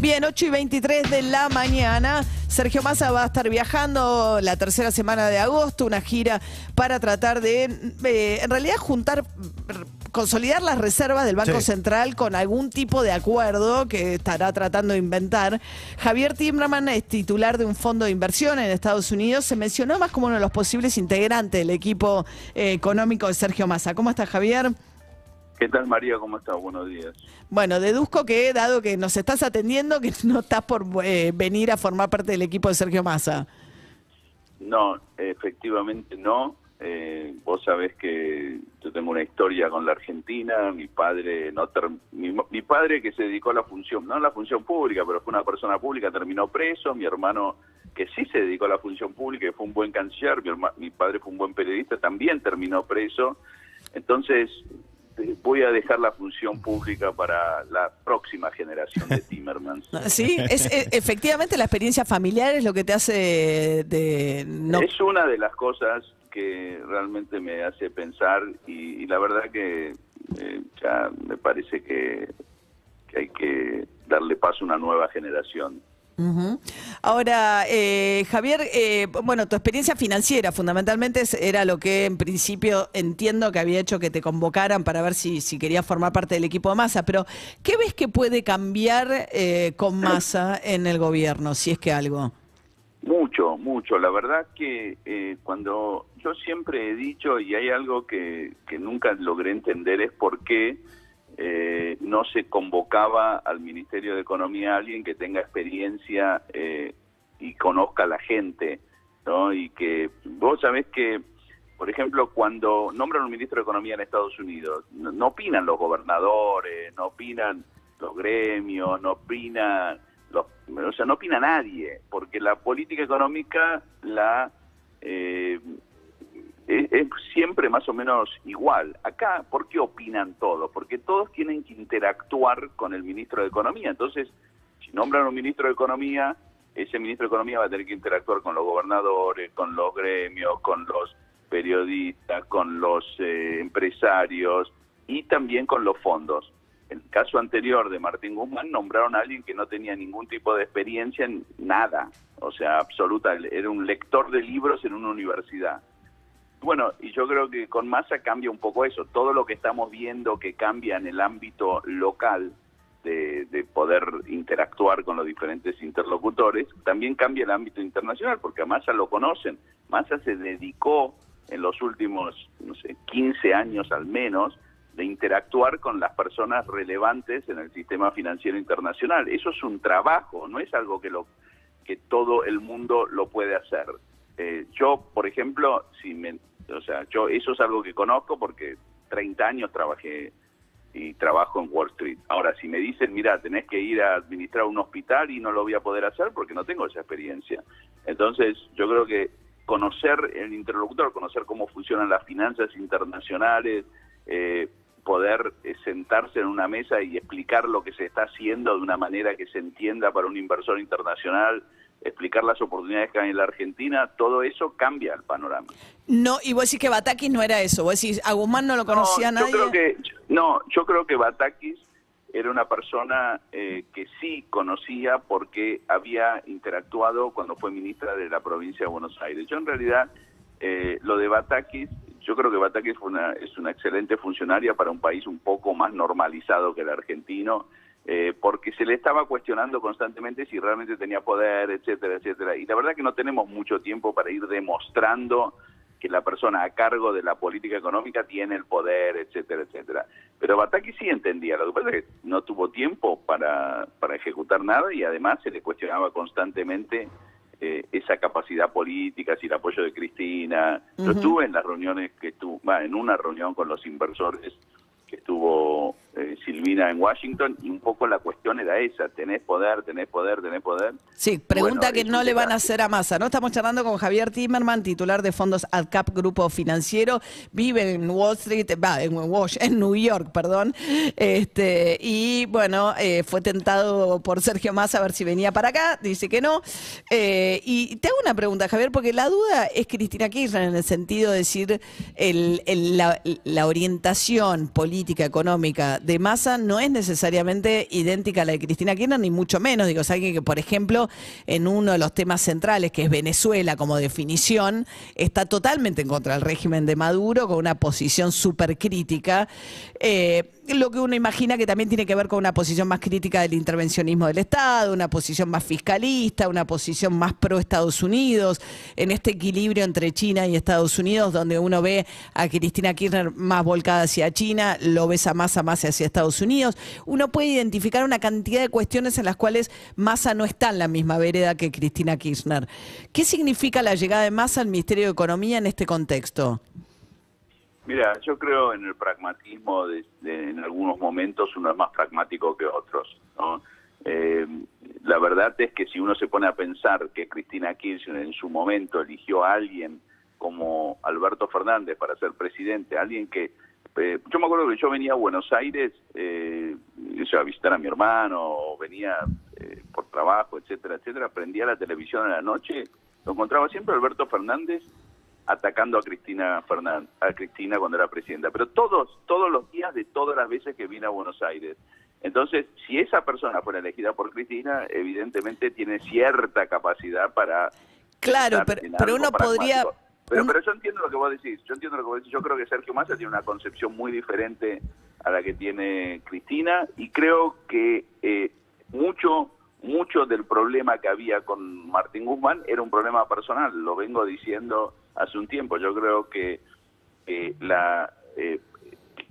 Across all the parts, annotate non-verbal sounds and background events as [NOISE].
Bien, 8 y 23 de la mañana. Sergio Massa va a estar viajando la tercera semana de agosto, una gira para tratar de, eh, en realidad, juntar, consolidar las reservas del Banco Sí. Central con algún tipo de acuerdo que estará tratando de inventar. Javier Timmerman es titular de un fondo de inversión en Estados Unidos. Se mencionó más como uno de los posibles integrantes del equipo eh, económico de Sergio Massa. ¿Cómo está, Javier? ¿Qué tal María? ¿Cómo estás? Buenos días. Bueno, deduzco que, dado que nos estás atendiendo, que [LAUGHS] no estás por eh, venir a formar parte del equipo de Sergio Massa. No, efectivamente no. Eh, vos sabés que yo tengo una historia con la Argentina. Mi padre, no ter- mi, mi padre que se dedicó a la función, no a la función pública, pero fue una persona pública, terminó preso. Mi hermano que sí se dedicó a la función pública y fue un buen canciller. Mi, padre fue un buen periodista, también terminó preso. Entonces voy a dejar la función pública para la próxima generación de Timmermans. [LAUGHS] Sí, es, efectivamente la experiencia familiar es lo que te hace de no Es una de las cosas que realmente me hace pensar y, y la verdad que eh, ya me parece que, que hay que darle paso a una nueva generación. Ujú. Ahora, eh, Javier, eh, bueno, tu experiencia financiera fundamentalmente era lo que en principio entiendo que había hecho que te convocaran para ver si, si querías formar parte del equipo de Massa, pero ¿qué ves que puede cambiar eh, con [CLEARS THROAT] Massa en el gobierno, si es que algo? Mucho, mucho. La verdad que eh, cuando yo siempre he dicho, y hay algo que, que nunca logré entender, es por qué no se convocaba al Ministerio de Economía a alguien que tenga experiencia eh, y conozca a la gente, ¿no? Y que vos sabés que, por ejemplo, cuando nombran un ministro de Economía en Estados Unidos, no, no opinan los gobernadores, no opinan los gremios, no opinan los, o sea, no opina nadie, porque la política económica la eh, es, siempre más o menos igual. Acá, ¿por qué opinan todos? Porque todos tienen que interactuar con el ministro de Economía. Entonces, si nombran un ministro de Economía, ese ministro de Economía va a tener que interactuar con los gobernadores, con los gremios, con los periodistas, con los eh, empresarios y también con los fondos. En el caso anterior de Martín Guzmán nombraron a alguien que no tenía ningún tipo de experiencia en nada, o sea, absoluta, era un lector de libros en una universidad. Bueno, y yo creo que con Massa cambia un poco eso, todo lo que estamos viendo que cambia en el ámbito local de, de poder interactuar con los diferentes interlocutores, también cambia el ámbito internacional, porque a Massa lo conocen. Massa se dedicó en los últimos, no sé, 15 años al menos, de interactuar con las personas relevantes en el sistema financiero internacional. Eso es un trabajo, no es algo que, lo, que todo el mundo lo puede hacer. Eh, yo, por ejemplo, si me, o sea, yo eso es algo que conozco porque 30 años trabajé y trabajo en Wall Street. Ahora, si me dicen, mira, tenés que ir a administrar un hospital y no lo voy a poder hacer porque no tengo esa experiencia. Entonces, yo creo que conocer el interlocutor, conocer cómo funcionan las finanzas internacionales, eh, poder eh, sentarse en una mesa y explicar lo que se está haciendo de una manera que se entienda para un inversor internacional, explicar las oportunidades que hay en la Argentina, todo eso cambia el panorama. No, y vos decís que Batakis no era eso, vos decís, a Guzmán no lo conocía no, nadie. Yo creo que, no, yo creo que Batakis era una persona eh, que sí conocía porque había interactuado cuando fue ministra de la provincia de Buenos Aires. Yo en realidad, eh, lo de Batakis, yo creo que Batakis fue una, es una excelente funcionaria para un país un poco más normalizado que el argentino, eh, porque se le estaba cuestionando constantemente si realmente tenía poder, etcétera, etcétera. Y la verdad que no tenemos mucho tiempo para ir demostrando que la persona a cargo de la política económica tiene el poder, etcétera, etcétera. Pero Bataki sí entendía, lo que pasa es que no tuvo tiempo para, para ejecutar nada y además se le cuestionaba constantemente eh, esa capacidad política, si el apoyo de Cristina. Yo estuve en las reuniones que estuvo, en una reunión con los inversores que estuvo eh, Silvina en Washington y un poco la cuestión era esa, tenés poder, tenés poder, tenés poder. Sí, pregunta Bueno, que no le van a hacer a Massa, ¿no? Estamos charlando con Javier Timerman, titular de fondos AdCap Grupo Financiero, vive en Wall Street, va, en, en New York, perdón, este, y bueno, eh, fue tentado por Sergio Massa a ver si venía para acá, dice que no. Eh, y te hago una pregunta, Javier, porque la duda es Cristina Kirchner en el sentido de decir el- el- la, la orientación política, económica de Massa no es necesariamente idéntica a la de Cristina Kirchner, ni mucho menos. Digo, es alguien que, por ejemplo, en uno de los temas centrales, que es Venezuela como definición, está totalmente en contra del régimen de Maduro, con una posición súper crítica. Eh, lo que uno imagina que también tiene que ver con una posición más crítica del intervencionismo del Estado, una posición más fiscalista, una posición más pro Estados Unidos, en este equilibrio entre China y Estados Unidos, donde uno ve a Cristina Kirchner más volcada hacia China, lo ves a Massa más hacia Estados Unidos. Uno puede identificar una cantidad de cuestiones en las cuales Massa no está en la misma vereda que Cristina Kirchner. ¿Qué significa la llegada de Massa al Ministerio de Economía en este contexto? Mira, yo creo en el pragmatismo, de, de- en algunos momentos uno es más pragmático que otros. Eh, la verdad es que si uno se pone a pensar que Cristina Kirchner en su momento eligió a alguien como Alberto Fernández para ser presidente, alguien que... eh, yo me acuerdo que yo venía a Buenos Aires eh, a visitar a mi hermano, venía eh, por trabajo, etcétera, etcétera, prendía la televisión en la noche, lo encontraba siempre Alberto Fernández atacando a Cristina Fernández, a Cristina cuando era presidenta, pero todos, todos los días de todas las veces que vine a Buenos Aires. Entonces, si esa persona fuera elegida por Cristina, evidentemente tiene cierta capacidad para Claro, pero, pero uno podría... Pero, pero yo entiendo lo que vos decís, yo entiendo lo que vos decís. Yo creo que Sergio Massa tiene una concepción muy diferente a la que tiene Cristina y creo que eh, mucho mucho del problema que había con Martín Guzmán era un problema personal, lo vengo diciendo hace un tiempo. Yo creo que eh, la eh,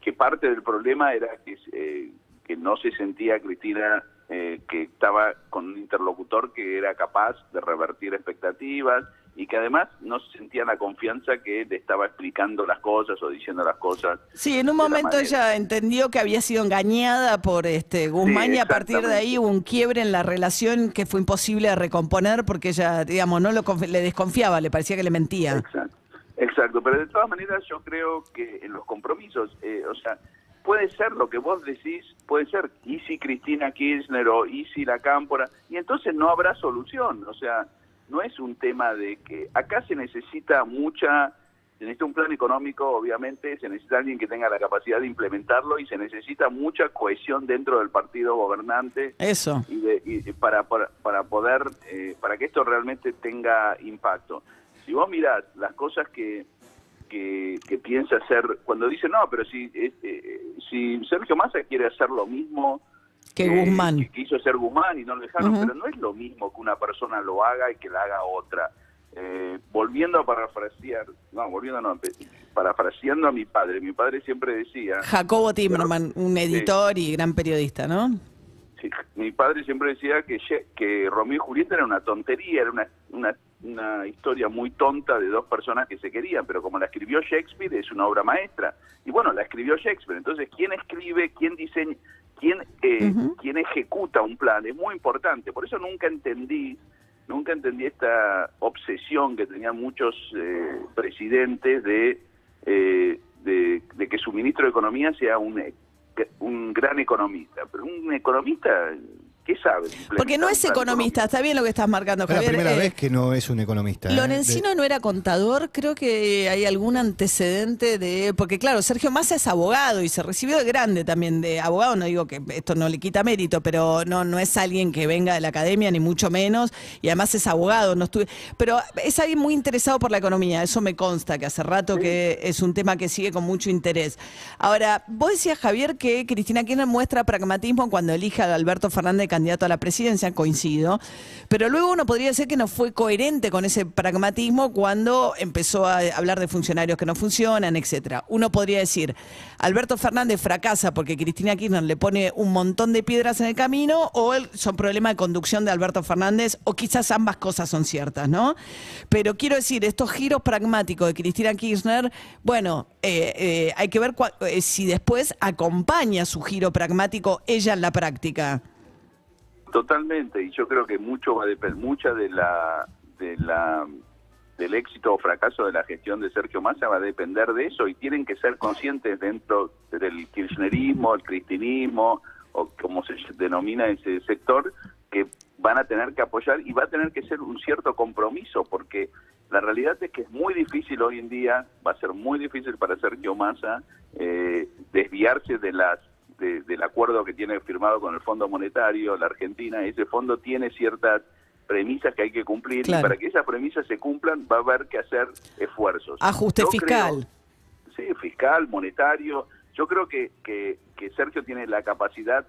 que parte del problema era que, eh, que no se sentía Cristina eh, que estaba con un interlocutor que era capaz de revertir expectativas y que además no se sentía la confianza que le estaba explicando las cosas o diciendo las cosas. Sí, en un momento ella entendió que había sido engañada por este Guzmán Sí, y a partir de ahí hubo un quiebre en la relación que fue imposible de recomponer porque ella, digamos, no lo le desconfiaba, le parecía que le mentía. Exacto, exacto. Pero de todas maneras yo creo que en los compromisos, eh, o sea, puede ser lo que vos decís, puede ser y si Cristina Kirchner o y si la Cámpora, y entonces no habrá solución. O sea, no es un tema de que acá se necesita mucha, se necesita un plan económico, obviamente, se necesita alguien que tenga la capacidad de implementarlo y se necesita mucha cohesión dentro del partido gobernante Eso. y, de- y para, para, para poder, eh, para que esto realmente tenga impacto. Si vos mirás las cosas que, que, que piensa hacer, cuando dice, no, pero si, eh, eh, si Sergio Massa quiere hacer lo mismo Que eh, Guzmán. que quiso hacer Guzmán y no lo dejaron, pero no es lo mismo que una persona lo haga y que la haga otra. Eh, volviendo a parafrasear, no, volviendo no, parafraseando a mi padre, mi padre siempre decía... Jacobo Timerman, un editor y gran periodista, ¿no? Sí, mi padre siempre decía que, que Romeo y Julieta era una tontería, era una, una, una historia muy tonta de dos personas que se querían, pero como la escribió Shakespeare es una obra maestra. Y bueno, la escribió Shakespeare, entonces quién escribe, quién diseña, quién, eh, quién ejecuta un plan, es muy importante. Por eso nunca entendí, nunca entendí esta obsesión que tenían muchos eh, presidentes de, eh, de, de que su ministro de Economía sea un un gran economista, pero un economista, ¿qué sabe? Porque no es economista, está bien lo que estás marcando, Es la Javier. primera Eh, vez que no es un economista. ¿eh? Lorencino De- no era contador, creo que hay algún antecedente de, porque claro, Sergio Massa es abogado y se recibió de grande también de abogado, no digo que esto no le quita mérito, pero no no es alguien que venga de la academia ni mucho menos y además es abogado, no estuve, pero es alguien muy interesado por la economía, eso me consta que hace rato que es un tema que sigue con mucho interés. Ahora, vos decías Javier que Cristina Kirchner muestra pragmatismo cuando elige a Alberto Fernández candidato a la presidencia, coincido. Pero luego uno podría decir que no fue coherente con ese pragmatismo cuando empezó a hablar de funcionarios que no funcionan, etcétera. Uno podría decir, Alberto Fernández fracasa porque Cristina Kirchner le pone un montón de piedras en el camino, o son problemas de conducción de Alberto Fernández, o quizás ambas cosas son ciertas, ¿no? Pero quiero decir, estos giros pragmáticos de Cristina Kirchner, bueno, eh, eh, hay que ver cua- eh, si después acompaña su giro pragmático ella en la práctica. Totalmente, y yo creo que mucho va a depender, mucha de la, de la del éxito o fracaso de la gestión de Sergio Massa va a depender de eso y tienen que ser conscientes dentro del kirchnerismo, el cristinismo o como se denomina ese sector que van a tener que apoyar y va a tener que ser un cierto compromiso porque la realidad es que es muy difícil hoy en día, va a ser muy difícil para Sergio Massa eh, desviarse de las de- del acuerdo que tiene firmado con el Fondo Monetario, la Argentina, ese fondo tiene ciertas premisas que hay que cumplir Claro. y para que esas premisas se cumplan va a haber que hacer esfuerzos. Ajuste Yo fiscal. creo- sí, fiscal, monetario. Yo creo que, que, que Sergio tiene la capacidad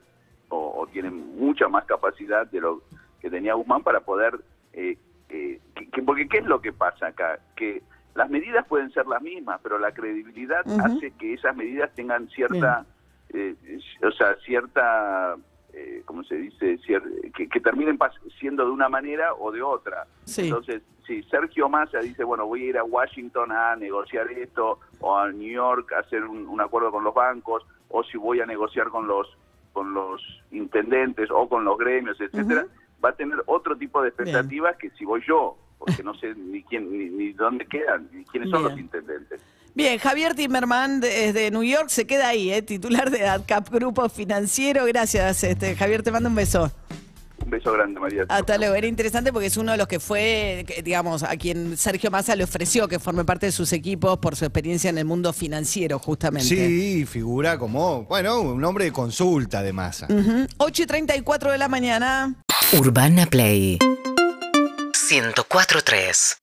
o, o tiene mucha más capacidad de lo que tenía Guzmán para poder... eh, eh, que- que- porque ¿qué es lo que pasa acá? Que las medidas pueden ser las mismas, pero la credibilidad hace que esas medidas tengan cierta, eh, o sea, cierta, eh, ¿cómo se dice? Cier- que, que terminen siendo de una manera o de otra. Sí. Entonces, si Sergio Massa dice, bueno, voy a ir a Washington a negociar esto, o a New York a hacer un, un acuerdo con los bancos, o si voy a negociar con los con los intendentes o con los gremios, etcétera, va a tener otro tipo de expectativas que si voy yo, porque no sé ni quién ni, ni dónde quedan, ni quiénes son los intendentes. Bien, Javier Timerman desde New York se queda ahí, ¿eh? titular de ADCAP Grupo Financiero. Gracias, este, Javier, te mando un beso. Un beso grande, María. Hasta luego. Era interesante porque es uno de los que fue, digamos, a quien Sergio Massa le ofreció que forme parte de sus equipos por su experiencia en el mundo financiero, justamente. Sí, figura como, bueno, un hombre de consulta de masa. Ujú. 8 y 34 de la mañana. Urbana Play 104.3